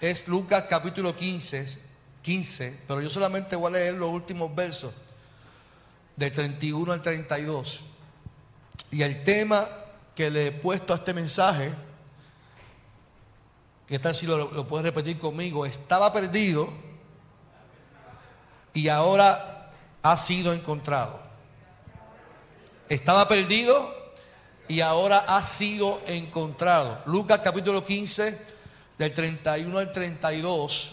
es Lucas capítulo 15, 15, pero yo solamente voy a leer los últimos versos, de 31 al 32. Y el tema que le he puesto a este mensaje, que tal si lo, lo puedes repetir conmigo, estaba perdido y ahora ha sido encontrado. Estaba perdido y ahora ha sido encontrado. Lucas capítulo 15, del 31 al 32.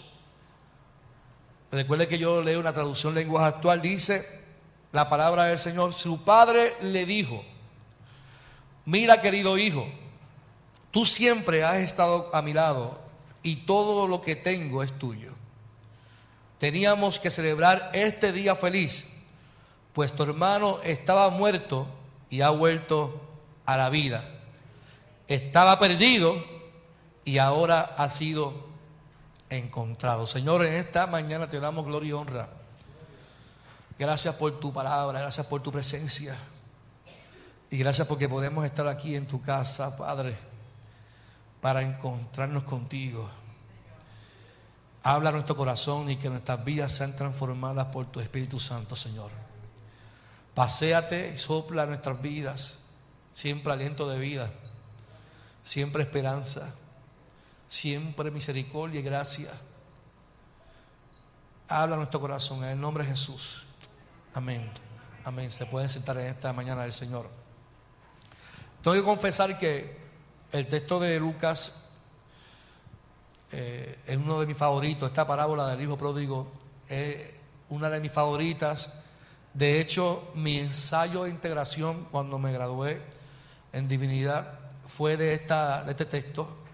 Recuerde que yo leo una traducción lenguaje actual, dice la palabra del Señor, su padre le dijo, mira querido hijo, tú siempre has estado a mi lado y todo lo que tengo es tuyo. Teníamos que celebrar este día feliz, pues tu hermano estaba muerto y ha vuelto a la vida. Estaba perdido y ahora ha sido encontrado. Señor, en esta mañana te damos gloria y honra. Gracias por tu palabra, gracias por tu presencia. Y gracias porque podemos estar aquí en tu casa, Padre, para encontrarnos contigo. Habla nuestro corazón y que nuestras vidas sean transformadas por tu Espíritu Santo, Señor. Paseate y sopla nuestras vidas siempre aliento de vida, siempre esperanza, siempre misericordia y gracia. Habla nuestro corazón en el nombre de Jesús. Amén. Amén. Se pueden sentar en esta mañana del Señor. Tengo que confesar que el texto de Lucas eh, es uno de mis favoritos. Esta parábola del hijo pródigo es una de mis favoritas. De hecho, mi ensayo de integración cuando me gradué en divinidad fue de, esta, de este texto.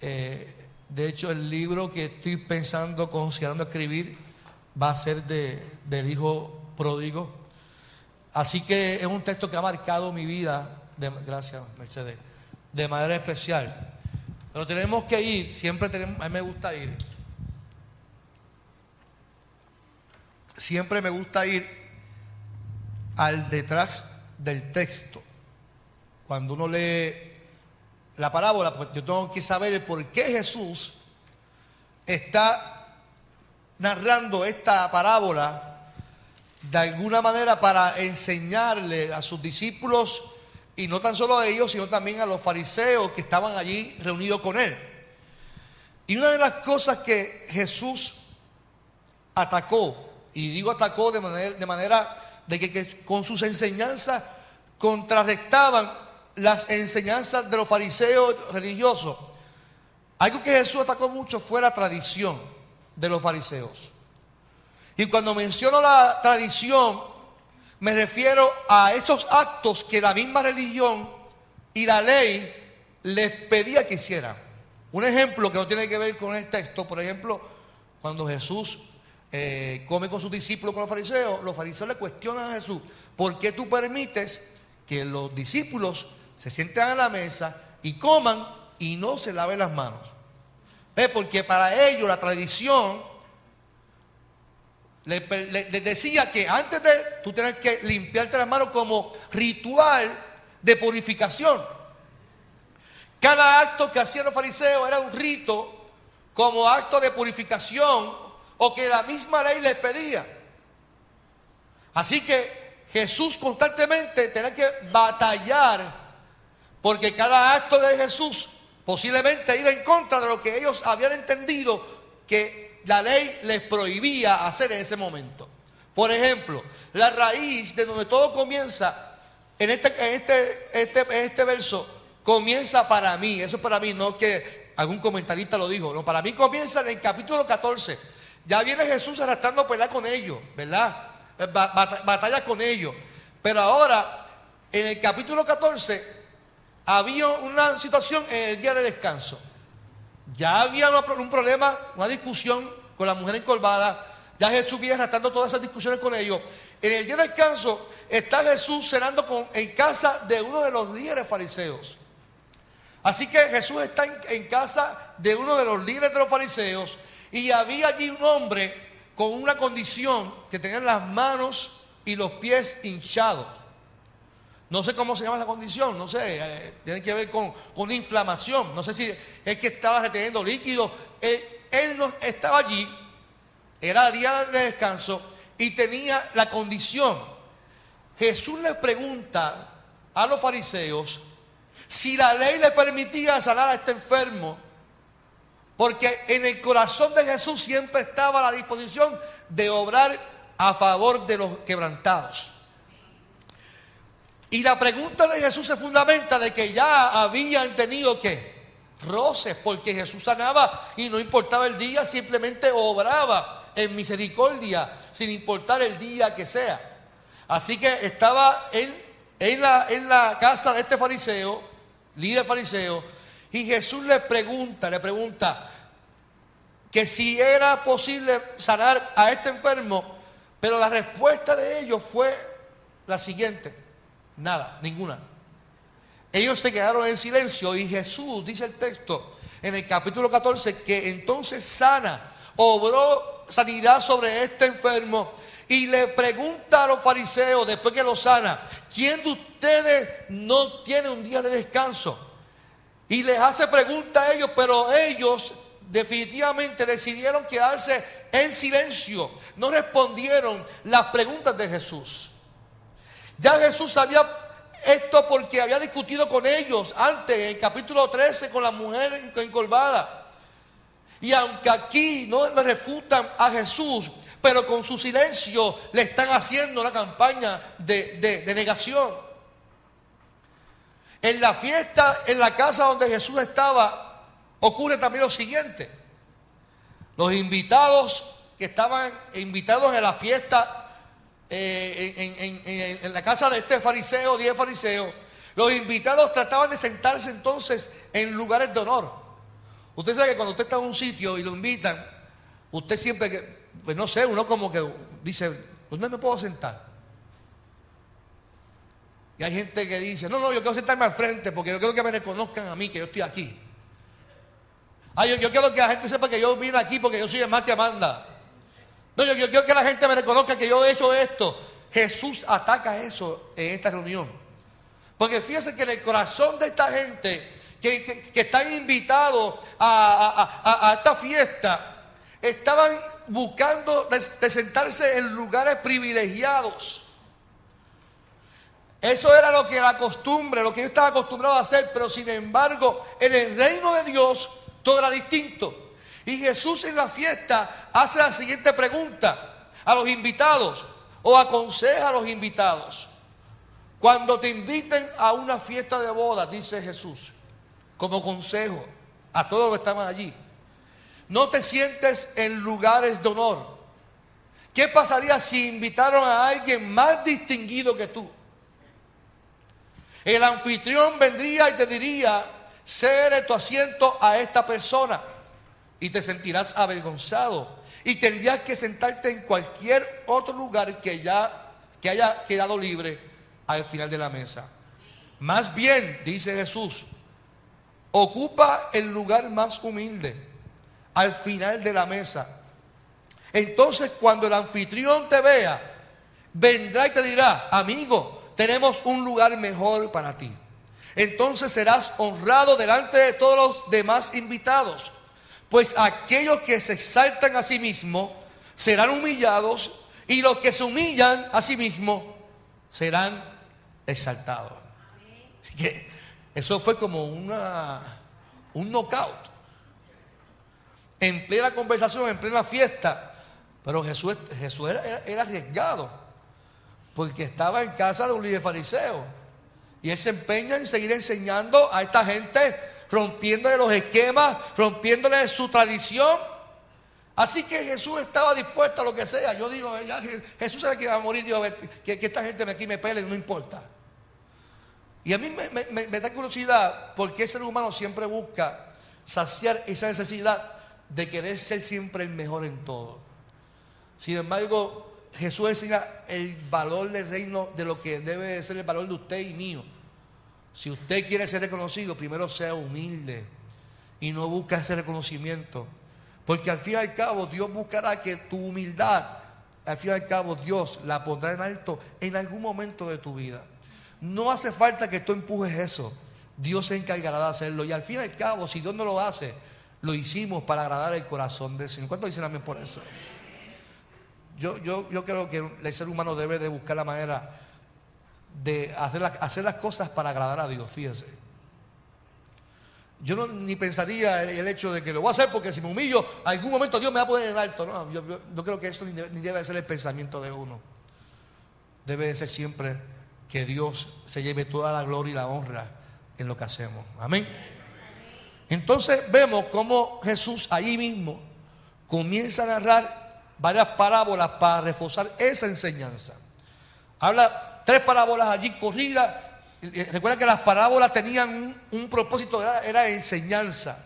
Eh, de hecho, el libro que estoy pensando, considerando escribir, va a ser de, del hijo pródigo. Así que es un texto que ha marcado mi vida, gracias Mercedes, de manera especial. Pero tenemos que ir, siempre tenemos, a mí me gusta ir. Siempre me gusta ir al detrás del texto cuando uno lee la parábola, pues yo tengo que saber por qué Jesús está narrando esta parábola de alguna manera para enseñarle a sus discípulos y no tan solo a ellos, sino también a los fariseos que estaban allí reunidos con él. Y una de las cosas que Jesús atacó, y digo atacó de manera de, que con sus enseñanzas contrarrestaban las enseñanzas de los fariseos religiosos. Algo que Jesús atacó mucho fue la tradición de los fariseos. Y cuando menciono la tradición, me refiero a esos actos que la misma religión y la ley les pedía que hicieran. Un ejemplo que no tiene que ver con el texto, por ejemplo, cuando Jesús eh, come con sus discípulos, con los fariseos, los fariseos le cuestionan a Jesús, ¿por qué tú permites que los discípulos se sienten a la mesa y coman y no se laven las manos. ¿Ve? Porque para ellos la tradición les, decía que antes de tú tener que limpiarte las manos como ritual de purificación. Cada acto que hacían los fariseos era un rito como acto de purificación o que la misma ley les pedía. Así que Jesús constantemente tenía que batallar porque cada acto de Jesús posiblemente iba en contra de lo que ellos habían entendido que la ley les prohibía hacer en ese momento. Por ejemplo, la raíz de donde todo comienza, en este, este, este, este verso, comienza para mí. Eso es para mí, no que algún comentarista lo dijo. No, para mí comienza en el capítulo 14. Ya viene Jesús arrastrando a pelear con ellos, ¿verdad? Batalla con ellos. Pero ahora, en el capítulo 14, había una situación en el día de descanso. Ya había un problema, una discusión con la mujer encorvada. Ya Jesús viene arrastrando todas esas discusiones con ellos. En el día de descanso está Jesús cenando con, en casa de uno de los líderes fariseos. Así que Jesús está en, casa de uno de los líderes de los fariseos y había allí un hombre con una condición que tenía las manos y los pies hinchados. No sé cómo se llama esa condición, no sé, eh, tiene que ver con, con, inflamación. No sé si es que estaba reteniendo líquido. Él, él no estaba allí, era día de descanso y tenía la condición. Jesús le pregunta a los fariseos si la ley le permitía sanar a este enfermo, porque en el corazón de Jesús siempre estaba la disposición de obrar a favor de los quebrantados. Y la pregunta de Jesús se fundamenta de que ya habían tenido que roces, porque Jesús sanaba y no importaba el día, simplemente obraba en misericordia, sin importar el día que sea. Así que estaba en, en, la, casa de este fariseo, líder fariseo, y Jesús le pregunta, le pregunta que si era posible sanar a este enfermo, pero la respuesta de ellos fue la siguiente. Nada, ninguna. Ellos se quedaron en silencio y Jesús, dice el texto en el capítulo 14, que entonces sana, obró sanidad sobre este enfermo y le pregunta a los fariseos después que lo sana, ¿quién de ustedes no tiene un día de descanso? Y les hace pregunta a ellos, pero ellos definitivamente decidieron quedarse en silencio, no respondieron las preguntas de Jesús. Ya Jesús sabía esto porque había discutido con ellos antes, en el capítulo 13, con la mujer encolvada. Y aunque aquí no le refutan a Jesús, pero con su silencio le están haciendo una campaña de, de negación. En la fiesta, en la casa donde Jesús estaba, ocurre también lo siguiente. Los invitados que estaban invitados en la fiesta eh, en, la casa de este fariseo, diez fariseos, los invitados trataban de sentarse entonces en lugares de honor. Usted sabe que cuando usted está en un sitio y lo invitan, usted siempre, pues no sé, uno como que dice, ¿dónde me puedo sentar? Y hay gente que dice, no, no, yo quiero sentarme al frente porque yo quiero que me reconozcan a mí, que yo estoy aquí. Ay, yo, quiero que la gente sepa que yo vine aquí porque yo soy el más que manda. No, yo, quiero que la gente me reconozca que yo he hecho esto. Jesús ataca eso en esta reunión. Porque fíjense que en el corazón de esta gente que, están invitados a, esta fiesta, estaban buscando de, sentarse en lugares privilegiados. Eso era lo que la costumbre, lo que yo estaba acostumbrado a hacer, pero sin embargo, en el reino de Dios todo era distinto. Y Jesús en la fiesta hace la siguiente pregunta a los invitados o aconseja a los invitados. Cuando te inviten a una fiesta de boda, dice Jesús, como consejo a todos los que estaban allí, no te sientes en lugares de honor. ¿Qué pasaría si invitaron a alguien más distinguido que tú? El anfitrión vendría y te diría, cede tu asiento a esta persona y te sentirás avergonzado y tendrías que sentarte en cualquier otro lugar que ya que haya quedado libre al final de la mesa. Más bien, dice Jesús, ocupa el lugar más humilde al final de la mesa. Entonces, cuando el anfitrión te vea, vendrá y te dirá, amigo, tenemos un lugar mejor para ti. Entonces serás honrado delante de todos los demás invitados. Pues aquellos que se exaltan a sí mismos serán humillados y los que se humillan a sí mismos serán exaltados. Así que eso fue como una, un knockout. En plena conversación, en plena fiesta. Pero Jesús, Jesús era, era arriesgado. Porque estaba en casa de un líder fariseo. Y él se empeña en seguir enseñando a esta gente rompiéndole los esquemas, rompiéndole su tradición. Así que Jesús estaba dispuesto a lo que sea. Yo digo, Jesús sabe que va a morir, que, que, esta gente aquí me pele, no importa. Y a mí me, da curiosidad porque el ser humano siempre busca saciar esa necesidad de querer ser siempre el mejor en todo. Sin embargo, Jesús enseña el valor del reino de lo que debe ser el valor de usted y mío. Si usted quiere ser reconocido, primero sea humilde y no busque ese reconocimiento. Porque al fin y al cabo Dios buscará que tu humildad, al fin y al cabo Dios la pondrá en alto en algún momento de tu vida. No hace falta que tú empujes eso. Dios se encargará de hacerlo. Y al fin y al cabo, si Dios no lo hace, lo hicimos para agradar el corazón del Señor. ¿Cuánto dicen amén por eso? Yo, yo, yo creo que el ser humano debe de buscar la manera de hacer, hacer las cosas para agradar a Dios, fíjese. Yo no, ni pensaría el, hecho de que lo voy a hacer porque si me humillo, algún momento Dios me va a poner en alto. No, yo, yo, creo que eso ni debe, ser el pensamiento de uno. Debe de ser siempre que Dios se lleve toda la gloria y la honra en lo que hacemos. Amén. Entonces vemos cómo Jesús ahí mismo comienza a narrar varias parábolas para reforzar esa enseñanza. Habla tres parábolas allí corridas. Recuerda que las parábolas tenían un, propósito, era, enseñanza.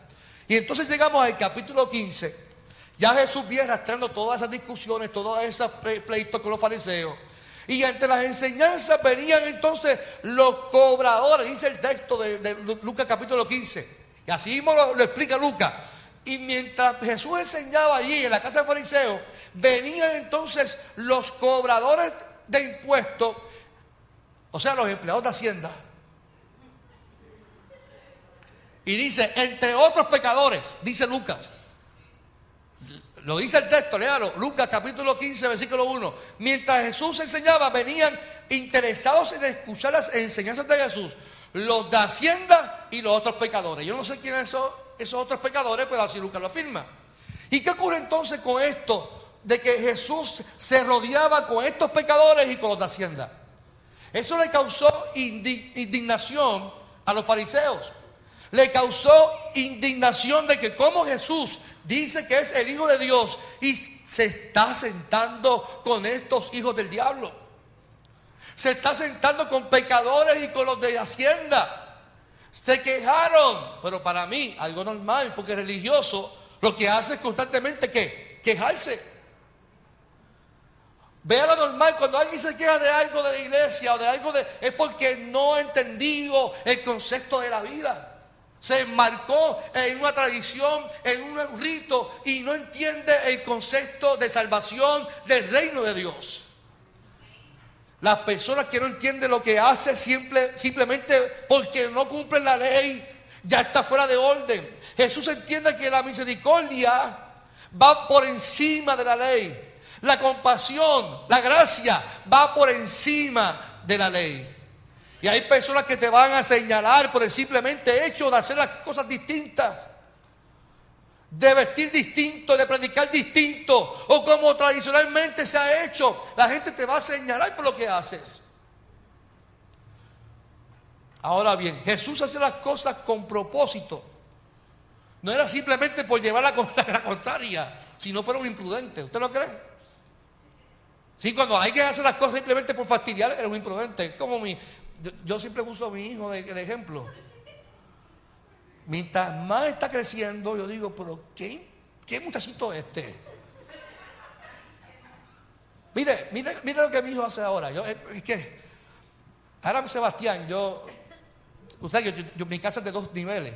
Y entonces llegamos al capítulo 15. Ya Jesús viene arrastrando todas esas discusiones, todas esas pleitos con los fariseos. Y entre las enseñanzas venían entonces los cobradores, dice el texto de, Lucas capítulo 15. Y así mismo lo, lo explica Lucas. Y mientras Jesús enseñaba allí en la casa del fariseo, venían entonces los cobradores de impuestos o sea, los empleados de Hacienda. Y dice, entre otros pecadores, dice Lucas. Lo dice el texto, léalo, Lucas capítulo 15, versículo 1. Mientras Jesús enseñaba, venían interesados en escuchar las enseñanzas de Jesús, los de Hacienda y los otros pecadores. Yo no sé quiénes son esos otros pecadores, pero así Lucas lo afirma. ¿Y qué ocurre entonces con esto? De que Jesús se rodeaba con estos pecadores y con los de Hacienda. Eso le causó indignación a los fariseos. Le causó indignación de que como Jesús dice que es el Hijo de Dios y se está sentando con estos hijos del diablo. Se está sentando con pecadores y con los de Hacienda. Se quejaron, pero para mí algo normal, porque religioso lo que hace es constantemente que quejarse. Vea lo normal, cuando alguien se queja de algo de la iglesia o de algo de... es porque no ha entendido el concepto de la vida. Se enmarcó en una tradición, en un rito y no entiende el concepto de salvación del reino de Dios. Las personas que no entienden lo que hace simple, simplemente porque no cumplen la ley, ya está fuera de orden. Jesús entiende que la misericordia va por encima de la ley. La compasión, la gracia va por encima de la ley. Y hay personas que te van a señalar por el simplemente hecho de hacer las cosas distintas. De vestir distinto, de predicar distinto. O como tradicionalmente se ha hecho. La gente te va a señalar por lo que haces. Ahora bien, Jesús hace las cosas con propósito. No era simplemente por llevar la, contraria, si no fueron imprudentes. ¿Usted lo cree? Sí, cuando hay que hacer las cosas simplemente por fastidiar, eres un imprudente. Como mi, yo, siempre uso a mi hijo de, ejemplo. Mientras más está creciendo, yo digo, pero ¿qué, qué muchachito este? Mire, mire, mire lo que mi hijo hace ahora. Yo, es que, ahora Sebastián, yo, usted yo, yo, mi casa es de dos niveles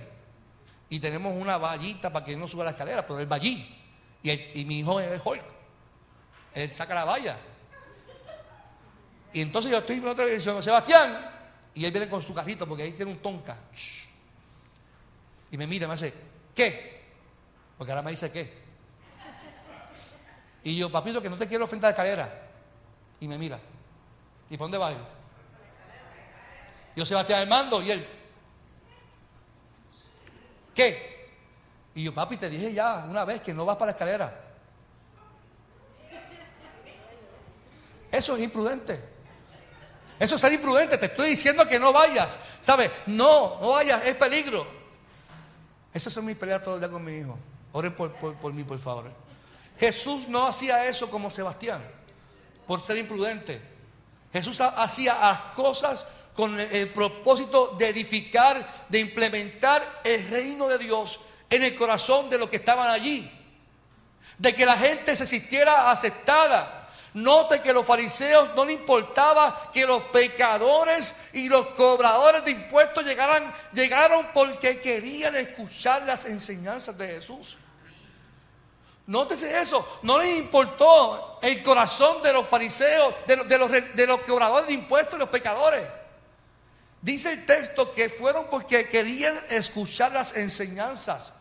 y tenemos una vallita para que no suba la escalera, pero el vallí y, y mi hijo es Hulk. Él saca la valla. Y entonces yo estoy en otra televisión, Sebastián, y él viene con su carrito porque ahí tiene un tonka. Y me mira me hace, ¿qué? Porque ahora me dice qué. Y yo, papito, que no te quiero frente a la escalera. Y me mira. ¿Y por dónde va él? yo, Sebastián Armando, y él, ¿qué? Y yo, papi, te dije ya una vez que no vas para la escalera. Eso es imprudente. Eso es ser imprudente. Te estoy diciendo que no vayas. ¿Sabes? No, no vayas. Es peligro. Esas son mis peleas todo el día con mi hijo. Oren por, por mí, por favor. Jesús no hacía eso como Sebastián. Por ser imprudente. Jesús hacía las cosas con el propósito de edificar, de implementar el reino de Dios en el corazón de los que estaban allí. De que la gente se sintiera aceptada Note que los fariseos no les importaba que los pecadores y los cobradores de impuestos llegaran, llegaron porque querían escuchar las enseñanzas de Jesús. Nótese eso, no les importó el corazón de los fariseos, de los, de los, de los cobradores de impuestos y los pecadores. Dice el texto que fueron porque querían escuchar las enseñanzas.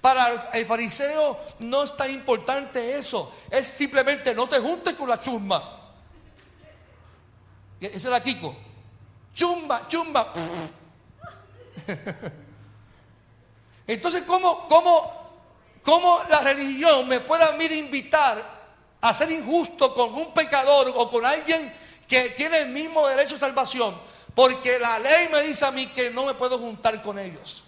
Para el fariseo no está importante eso. Es simplemente no te juntes con la chumba. Ese era Kiko. Chumba, chumba. Entonces, ¿cómo, cómo, cómo la religión me puede a mí invitar a ser injusto con un pecador o con alguien que tiene el mismo derecho a salvación? Porque la ley me dice a mí que no me puedo juntar con ellos.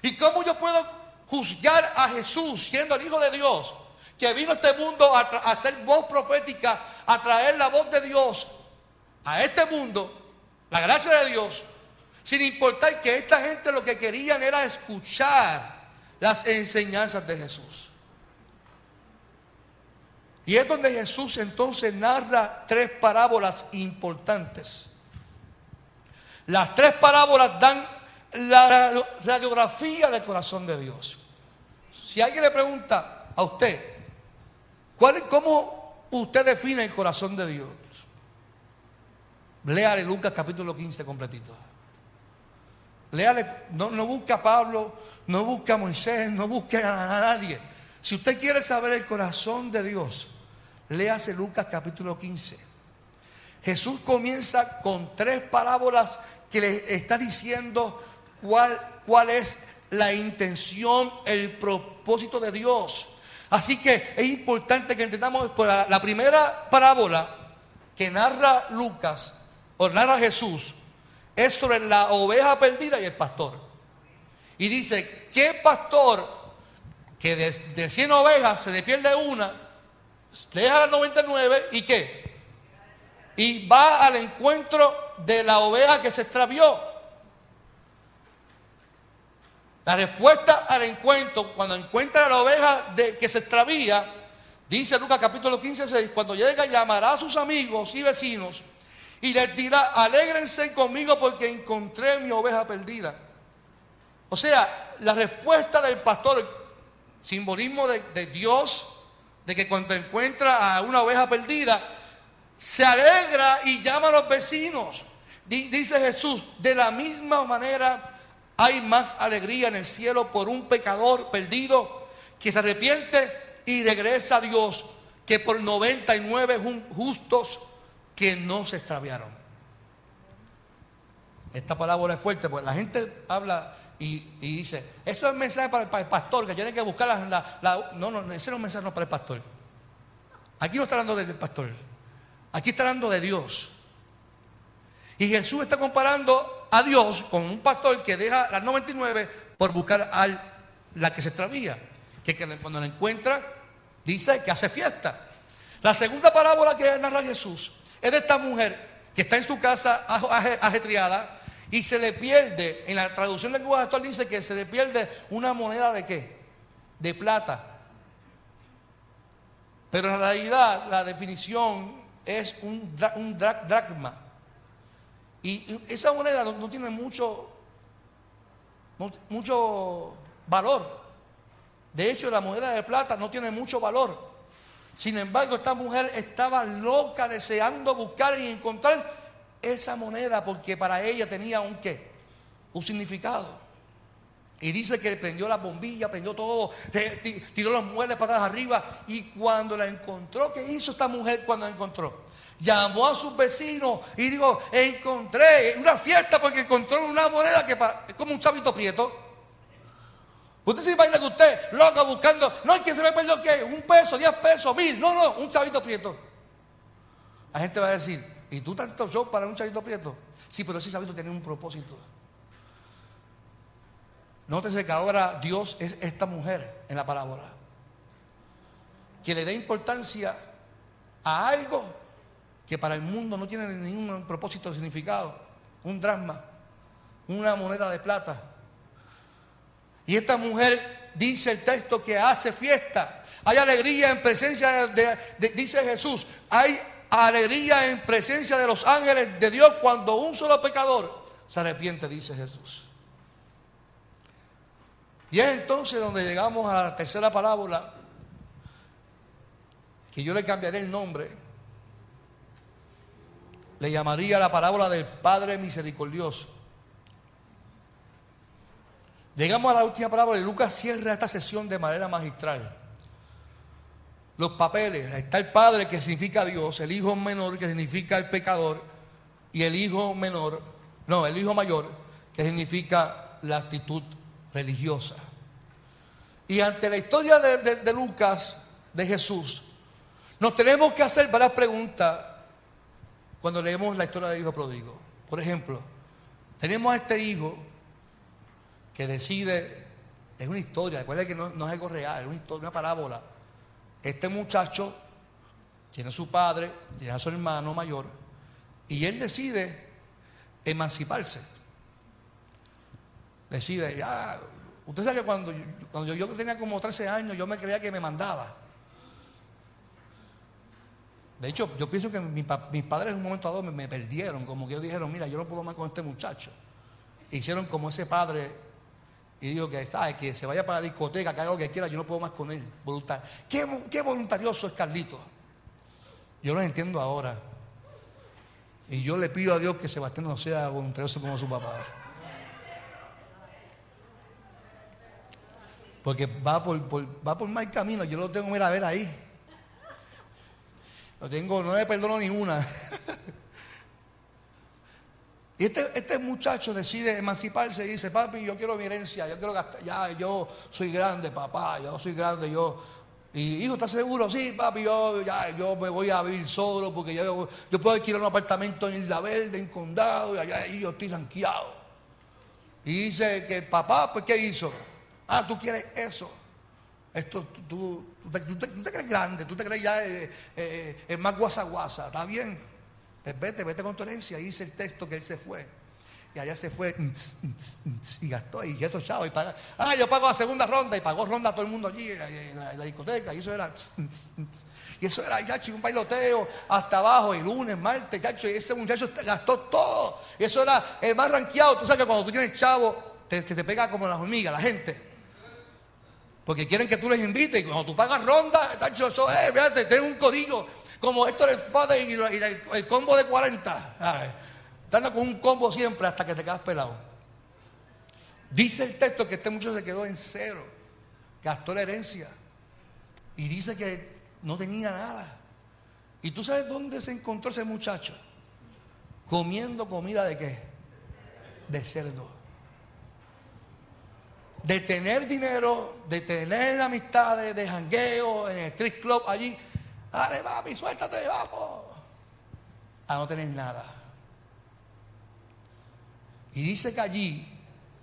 ¿Y cómo yo puedo juzgar a Jesús siendo el Hijo de Dios? Que vino a este mundo a, hacer voz profética, a traer la voz de Dios a este mundo, la gracia de Dios, sin importar que esta gente lo que querían era escuchar las enseñanzas de Jesús. Y es donde Jesús entonces narra tres parábolas importantes. Las tres parábolas dan la radiografía del corazón de Dios. Si alguien le pregunta a usted, ¿cuál, ¿cómo usted define el corazón de Dios? Léale Lucas capítulo 15 completito. Léale, no, no busca a Pablo, no busca a Moisés, no busque a nadie. Si usted quiere saber el corazón de Dios, léase Lucas capítulo 15. Jesús comienza con tres parábolas que le está diciendo cuál, cuál es la intención, el propósito de Dios. Así que es importante que entendamos la primera parábola que narra Lucas o narra Jesús es sobre la oveja perdida y el pastor. Y dice, ¿qué pastor que de, de 100 ovejas se le pierde una, deja las 99 y qué? y va al encuentro de la oveja que se extravió. La respuesta al encuentro, cuando encuentra a la oveja de, que se extravía, dice Lucas capítulo 15, 6, cuando llega llamará a sus amigos y vecinos y les dirá, alégrense conmigo porque encontré mi oveja perdida. O sea, la respuesta del pastor, simbolismo de, de Dios, de que cuando encuentra a una oveja perdida, se alegra y llama a los vecinos. Dice Jesús, de la misma manera hay más alegría en el cielo por un pecador perdido que se arrepiente y regresa a Dios que por 99 justos que no se extraviaron. Esta palabra es fuerte porque la gente habla y, dice, eso es mensaje para, el pastor, que tiene que buscar la, No, no, ese no es mensaje para el pastor. Aquí no está hablando del pastor. Aquí está hablando de Dios. Y Jesús está comparando a Dios con un pastor que deja las 99 por buscar a la que se extravía. Que, cuando la encuentra, dice que hace fiesta. La segunda parábola que narra Jesús es de esta mujer que está en su casa ajetreada y se le pierde, en la traducción del lenguaje actual dice que se le pierde una moneda de qué? De plata. Pero en realidad la definición es un, un dracma. Y esa moneda no, tiene mucho, mucho valor. De hecho, la moneda de plata no tiene mucho valor. Sin embargo, esta mujer estaba loca deseando buscar y encontrar esa moneda porque para ella tenía un qué? Un significado. Y dice que prendió la bombilla, prendió todo, tiró los muebles para arriba. Y cuando la encontró, ¿qué hizo esta mujer cuando la encontró? Llamó a sus vecinos y dijo, encontré una fiesta porque encontró una moneda que es como un chavito prieto. Usted se imagina que usted, loco, buscando, no, es que se me perdió qué, un peso, diez pesos, mil, no, no, un chavito prieto. La gente va a decir, ¿y tú tanto yo para un chavito prieto? Sí, pero ese chavito tiene un propósito. Nótese que ahora Dios es esta mujer en la parábola. Que le dé importancia a algo que para el mundo no tiene ningún propósito de significado. Un drama, una moneda de plata. Y esta mujer dice el texto que hace fiesta. Hay alegría en presencia de, dice Jesús, hay alegría en presencia de los ángeles de Dios cuando un solo pecador se arrepiente, dice Jesús. Y es entonces donde llegamos a la tercera parábola, que yo le cambiaré el nombre. Le llamaría la parábola del Padre Misericordioso. Llegamos a la última parábola y Lucas cierra esta sesión de manera magistral. Los papeles, está el Padre que significa Dios, el Hijo menor que significa el pecador y el Hijo menor, no, el Hijo mayor que significa la actitud religiosa. Y ante la historia de, Lucas, de Jesús, nos tenemos que hacer varias preguntas cuando leemos la historia del hijo pródigo. Por ejemplo, tenemos a este hijo que decide, es una historia, recuerda que no, es algo real, es una, historia, una parábola. Este muchacho tiene a su padre, tiene a su hermano mayor, y él decide emanciparse. Decide, ya, usted sabe que cuando, cuando yo, tenía como 13 años, yo me creía que me mandaba. De hecho, yo pienso que mis padres en un momento dado me, perdieron, como que ellos dijeron, mira, yo no puedo más con este muchacho. Hicieron como ese padre y digo que, ¿sabe? Que se vaya para la discoteca, que haga lo que quiera, yo no puedo más con él. Voluntario. ¿Qué, voluntarioso es Carlito? Yo lo entiendo ahora. Y yo le pido a Dios que Sebastián no sea voluntarioso como su papá. Porque va por, va por mal camino. Yo lo tengo, que a ver ahí. Lo tengo, no le perdono ni una. Y este, este, muchacho decide emanciparse y dice, papi, yo quiero mi herencia, yo quiero gastar, ya, yo soy grande, papá, yo soy grande, yo... Y hijo, ¿estás seguro? Sí, papi, yo, ya, yo me voy a vivir solo porque yo, yo puedo alquilar un apartamento en Isla Verde, en Condado, y allá y yo estoy ranqueado. Y dice que papá, pues ¿qué hizo? Ah, tú quieres eso. Esto, tú, tú, te, crees grande, tú te crees ya eh, eh, eh más guasa guasa, ¿está bien? Pues vete, vete con tu herencia. Y dice el texto que él se fue. Y allá se fue y gastó y esto chavo y paga. Ah, yo pago la segunda ronda y pagó ronda a todo el mundo allí en la, discoteca. Y eso era. Y eso era, ya un bailoteo hasta abajo, y lunes, martes. Y ese muchacho gastó todo. Y eso era el más ranqueado. Tú sabes que cuando tú tienes chavo, te, te, pega como las hormigas, la gente. Porque quieren que tú les invites. Y cuando tú pagas ronda, chacho, eso es, fíjate, tengo un código como Héctor el y, y el, combo de 40. Dando con un combo siempre hasta que te quedas pelado. Dice el texto que este muchacho se quedó en cero, gastó la herencia y dice que no tenía nada. ¿Y tú sabes dónde se encontró ese muchacho? Comiendo comida de qué? De cerdo. De tener dinero, de tener amistades, de jangueo en el street club allí Dale, papi, suéltate, vamos. A no tener nada. Y dice que allí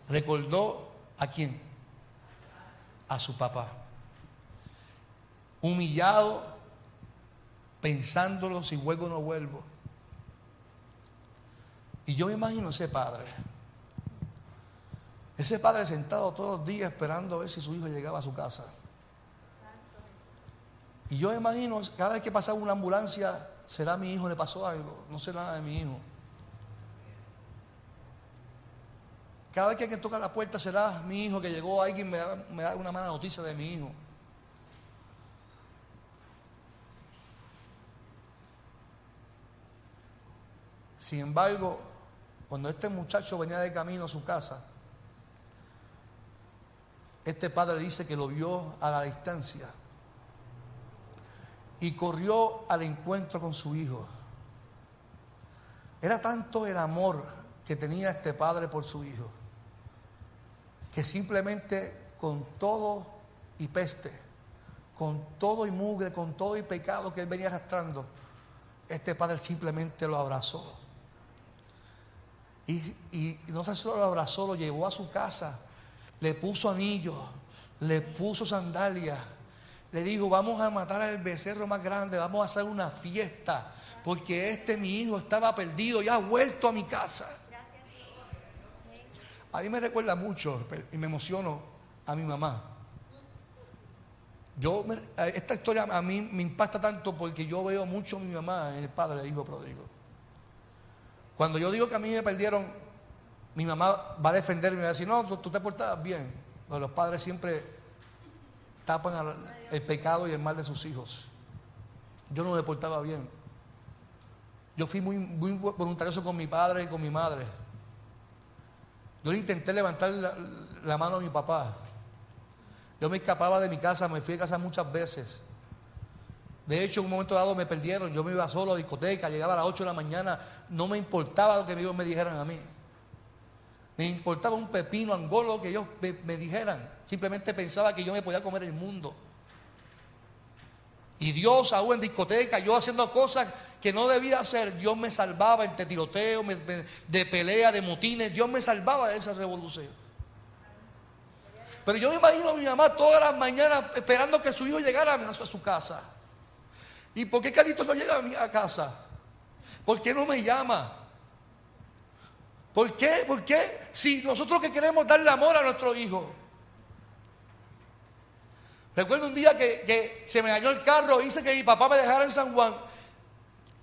recordó a quién? A su papá. Humillado, pensándolo si vuelvo o no vuelvo. Y yo me imagino ese padre. Ese padre sentado todos los días esperando a ver si su hijo llegaba a su casa. Y yo imagino, cada vez que pasaba una ambulancia, será mi hijo, le pasó algo, no será nada de mi hijo. Cada vez que alguien toca la puerta será mi hijo que llegó, alguien me me da una mala noticia de mi hijo. Sin embargo, cuando este muchacho venía de camino a su casa, este padre dice que lo vio a la distancia y corrió al encuentro con su hijo. Era tanto el amor que tenía este padre por su hijo, que simplemente con todo y peste, con todo y mugre, con todo y pecado que él venía arrastrando, este padre simplemente lo abrazó. Y, y no solo lo abrazó, lo llevó a su casa, le puso anillos, le puso sandalias le digo, vamos a matar al becerro más grande, vamos a hacer una fiesta, porque este mi hijo estaba perdido y ha vuelto a mi casa. A mí me recuerda mucho y me emociono a mi mamá. Yo, esta historia a mí me impacta tanto porque yo veo mucho a mi mamá en el padre del hijo pródigo. Cuando yo digo que a mí me perdieron, mi mamá va a defenderme y va a decir, no, tú, te portabas bien. los padres siempre tapan el pecado y el mal de sus hijos. Yo no me portaba bien. Yo fui muy, muy voluntarioso con mi padre y con mi madre. Yo intenté levantar la, mano a mi papá. Yo me escapaba de mi casa, me fui a casa muchas veces. De hecho, en un momento dado me perdieron. Yo me iba solo a la discoteca, llegaba a las 8 de la mañana. No me importaba lo que ellos me dijeran a mí. Me importaba un pepino angolo que ellos me dijeran. Simplemente pensaba que yo me podía comer el mundo. Y Dios, aún en discoteca, yo haciendo cosas que no debía hacer, Dios me salvaba entre tiroteos, de pelea, de motines, Dios me salvaba de esa revolución. Pero yo me imagino a mi mamá todas las mañanas esperando que su hijo llegara a su casa. ¿Y por qué Carlitos no llega a mi casa? ¿Por qué no me llama? ¿Por qué? ¿Por qué? Si nosotros que queremos darle amor a nuestro hijo. Recuerdo un día que, se me dañó el carro, hice que mi papá me dejara en San Juan.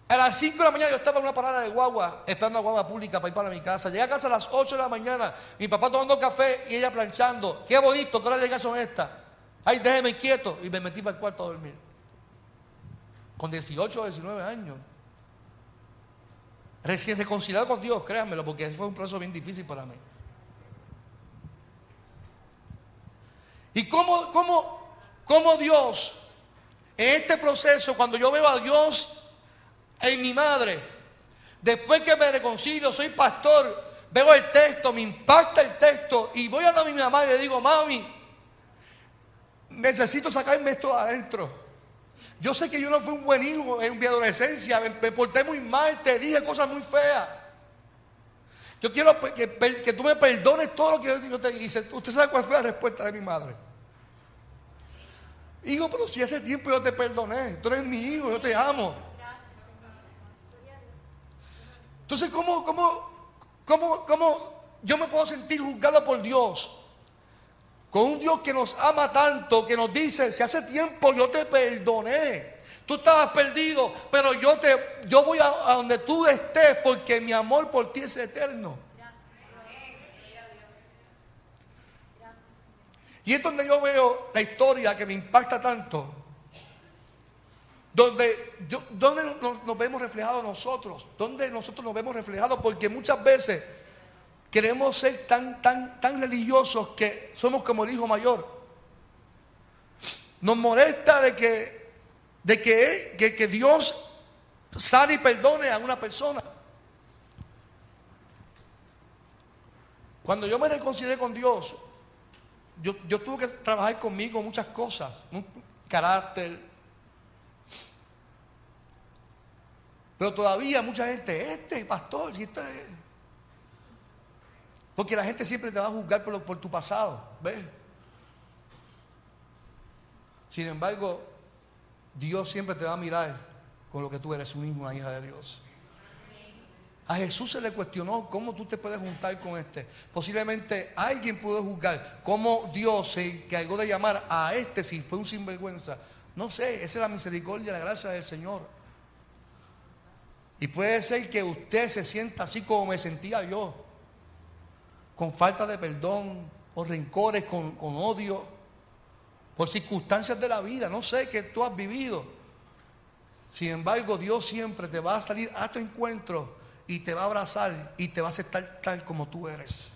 A las 5 de la mañana yo estaba en una parada de guagua, esperando a guagua pública para ir para mi casa. Llegué a casa a las 8 de la mañana, mi papá tomando café y ella planchando. Qué bonito, ¿qué hora de son estas? Ay, déjeme quieto. Y me metí para el cuarto a dormir. Con 18 o 19 años. Recién reconciliado con Dios, créanmelo, porque fue un proceso bien difícil para mí. ¿Y cómo, cómo, cómo Dios, en este proceso, cuando yo veo a Dios en mi madre, después que me reconcilio, soy pastor, veo el texto, me impacta el texto y voy a a mi mamá y le digo, mami, necesito sacarme esto adentro. Yo sé que yo no fui un buen hijo en mi adolescencia, me, porté muy mal, te dije cosas muy feas. Yo quiero que, tú me perdones todo lo que yo te hice. Usted sabe cuál fue la respuesta de mi madre. Hijo, pero si hace tiempo yo te perdoné, tú eres mi hijo, yo te amo. Entonces, ¿cómo, cómo, cómo, cómo yo me puedo sentir juzgado por Dios? Con un Dios que nos ama tanto, que nos dice, si hace tiempo yo te perdoné. Tú estabas perdido, pero yo te yo voy a, donde tú estés porque mi amor por ti es eterno. Y es donde yo veo la historia que me impacta tanto. Donde, donde nos, vemos reflejados nosotros. Donde nosotros nos vemos reflejados. Porque muchas veces queremos ser tan, tan, tan religiosos que somos como el hijo mayor. Nos molesta de que, de que, que, que Dios sane y perdone a una persona. Cuando yo me reconcilié con Dios, yo, tuve que trabajar conmigo muchas cosas, carácter. Pero todavía mucha gente, este pastor, si este Porque la gente siempre te va a juzgar por, tu pasado, ¿ves? Sin embargo, Dios siempre te va a mirar con lo que tú eres, un hijo, una hija de Dios. A Jesús se le cuestionó cómo tú te puedes juntar con este. Posiblemente alguien pudo juzgar cómo Dios se encargó de llamar a este si fue un sinvergüenza. No sé, esa es la misericordia la gracia del Señor. Y puede ser que usted se sienta así como me sentía yo, con falta de perdón, o rencores, con, con odio, por circunstancias de la vida, no sé qué tú has vivido. Sin embargo, Dios siempre te va a salir a tu encuentro y te va a abrazar y te va a aceptar tal como tú eres.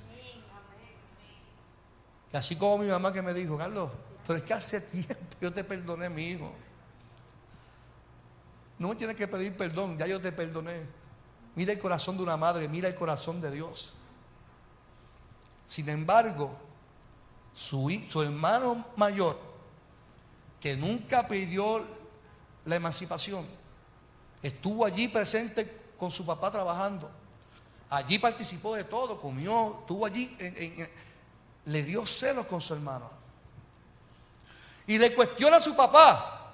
Y así como mi mamá que me dijo, Carlos, pero es que hace tiempo yo te perdoné, mi hijo. No me tienes que pedir perdón, ya yo te perdoné. Mira el corazón de una madre, mira el corazón de Dios. Sin embargo, su, su hermano mayor, que nunca pidió la emancipación, estuvo allí presente con su papá trabajando. Allí participó de todo, comió, estuvo allí, le dio celos con su hermano. Y le cuestiona a su papá.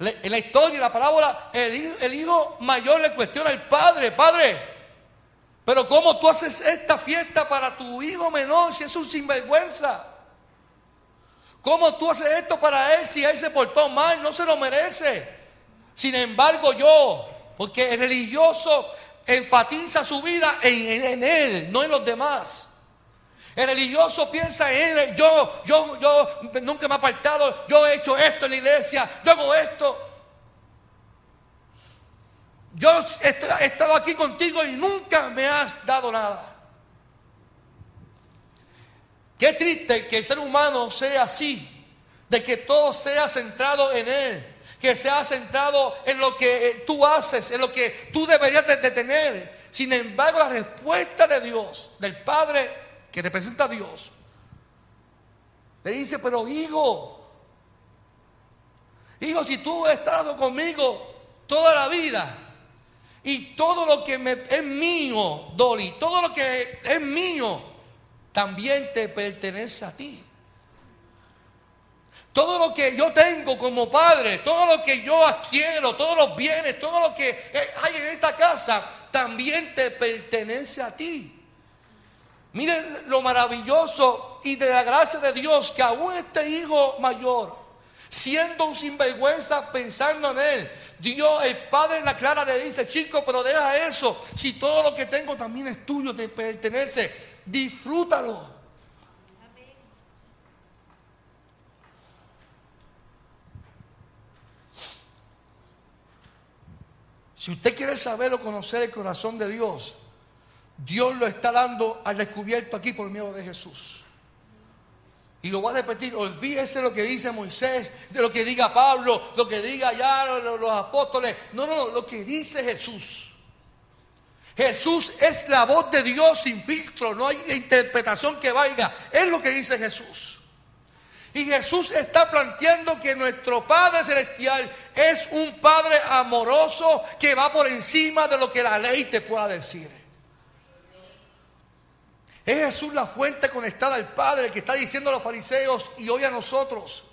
en la historia, en la parábola, el, el hijo mayor le cuestiona al padre, padre, pero ¿cómo tú haces esta fiesta para tu hijo menor si es un sinvergüenza? ¿Cómo tú haces esto para él si él se portó mal? No se lo merece. Sin embargo, yo, porque el religioso enfatiza su vida en, él, no en los demás. El religioso piensa en él, yo, yo, yo nunca me he apartado, yo he hecho esto en la iglesia, yo hago esto. Yo he estado aquí contigo y nunca me has dado nada. Qué triste que el ser humano sea así, de que todo sea centrado en él, que sea centrado en lo que eh, tú haces, en lo que tú deberías de tener. Sin embargo, la respuesta de Dios, del Padre que representa a Dios, le dice, pero hijo, hijo, si tú has estado conmigo toda la vida, y todo lo que me, es mío, Dolly, todo lo que es mío, también te pertenece a ti. Todo lo que yo tengo como padre, todo lo que yo adquiero, todos los bienes, todo lo que hay en esta casa, también te pertenece a ti. Miren lo maravilloso y de la gracia de Dios que aún este hijo mayor, siendo un sinvergüenza pensando en él, Dios, el Padre en la clara le dice, chico, pero deja eso. Si todo lo que tengo también es tuyo, te pertenece disfrútalo. Si usted quiere saber o conocer el corazón de Dios, Dios lo está dando al descubierto aquí por medio de Jesús. Y lo voy a repetir, olvídese lo que dice Moisés, de lo que diga Pablo, lo que diga ya los, los apóstoles. No, no, no, lo que dice Jesús. Jesús es la voz de Dios sin filtro, no hay interpretación que valga. Es lo que dice Jesús. Y Jesús está planteando que nuestro Padre Celestial es un Padre amoroso que va por encima de lo que la ley te pueda decir. Es Jesús la fuente conectada al Padre que está diciendo a los fariseos y hoy a nosotros.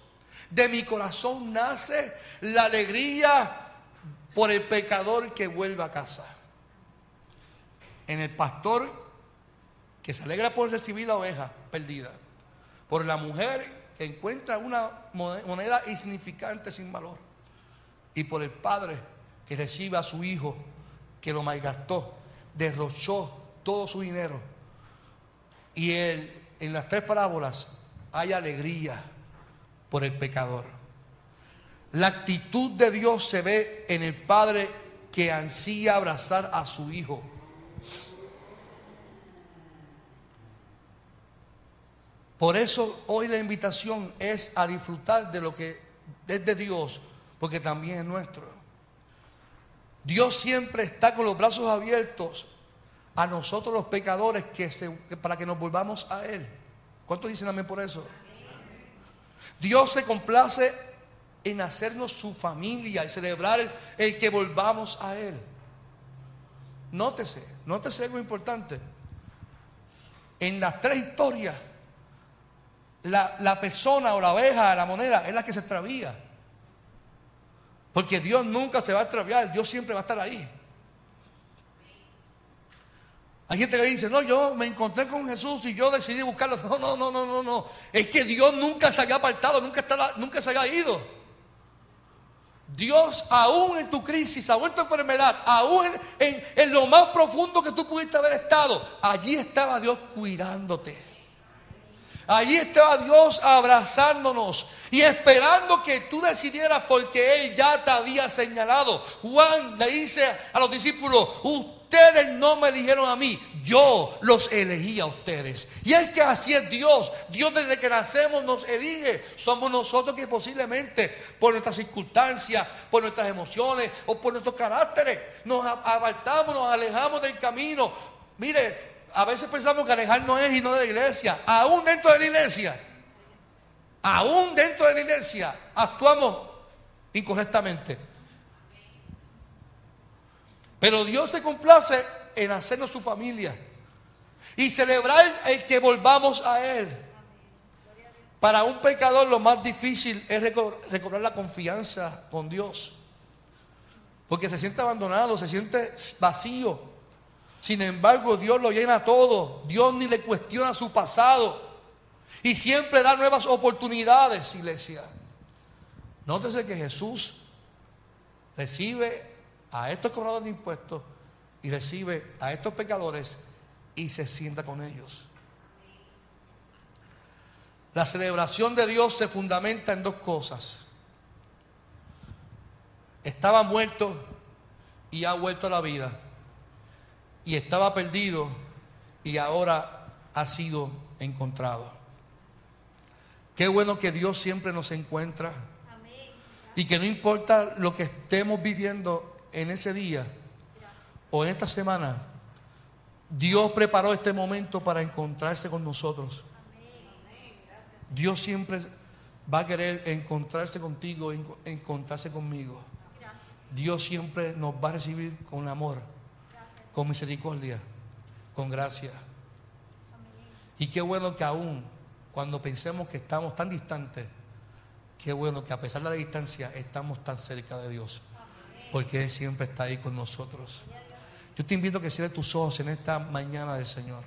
De mi corazón nace la alegría por el pecador que vuelve a casa en el pastor que se alegra por recibir la oveja perdida, por la mujer que encuentra una moneda insignificante sin valor, y por el padre que recibe a su hijo que lo malgastó, derrochó todo su dinero. Y él, en las tres parábolas hay alegría por el pecador. La actitud de Dios se ve en el padre que ansía abrazar a su hijo Por eso hoy la invitación es a disfrutar de lo que es de Dios, porque también es nuestro. Dios siempre está con los brazos abiertos a nosotros los pecadores que para que nos volvamos a Él. ¿Cuántos dicen amén por eso? Dios se complace en hacernos su familia y celebrar el, que volvamos a Él. Nótese, nótese algo importante. En las tres historias la, persona o la oveja, la moneda, es la que se extravía. Porque Dios nunca se va a extraviar, Dios siempre va a estar ahí. Hay gente que dice, no, yo me encontré con Jesús y yo decidí buscarlo. No, no, no, no, no, no. Es que Dios nunca se había apartado, nunca, nunca se había ido. Dios, aún en tu crisis, aún en tu enfermedad, aún en, en lo más profundo que tú pudiste haber estado, allí estaba Dios cuidándote. Allí estaba Dios abrazándonos y esperando que tú decidieras porque Él ya te había señalado. Juan le dice a los discípulos, ustedes no me eligieron a mí, yo los elegí a ustedes. Y es que así es Dios. Dios desde que nacemos nos elige. Somos nosotros que posiblemente por nuestras circunstancias, por nuestras emociones o por nuestros caracteres nos apartamos, nos alejamos del camino. Mire, a veces pensamos que alejar no es y no de la iglesia. Aún dentro de la iglesia, aún dentro de la iglesia, actuamos incorrectamente. Pero Dios se complace en hacernos su familia y celebrar el que volvamos a Él. Para un pecador lo más difícil es recobrar la confianza con Dios. Porque se siente abandonado, se siente vacío. Sin embargo, Dios lo llena todo. Dios ni le cuestiona su pasado. Y siempre da nuevas oportunidades, iglesia. Nótese que Jesús recibe a estos cobradores de impuestos y recibe a estos pecadores y se sienta con ellos. La celebración de Dios se fundamenta en dos cosas. Estaba muerto y ha vuelto a la vida. Y estaba perdido y ahora ha sido encontrado. Qué bueno que Dios siempre nos encuentra. Y que no importa lo que estemos viviendo en ese día o en esta semana, Dios preparó este momento para encontrarse con nosotros. Dios siempre va a querer encontrarse contigo, encontrarse conmigo. Dios siempre nos va a recibir con amor, con misericordia, con gracia. Y qué bueno que aún cuando pensemos que estamos tan distantes, qué bueno que a pesar de la distancia estamos tan cerca de Dios, porque Él siempre está ahí con nosotros. Yo te invito a que cierres tus ojos en esta mañana del Señor.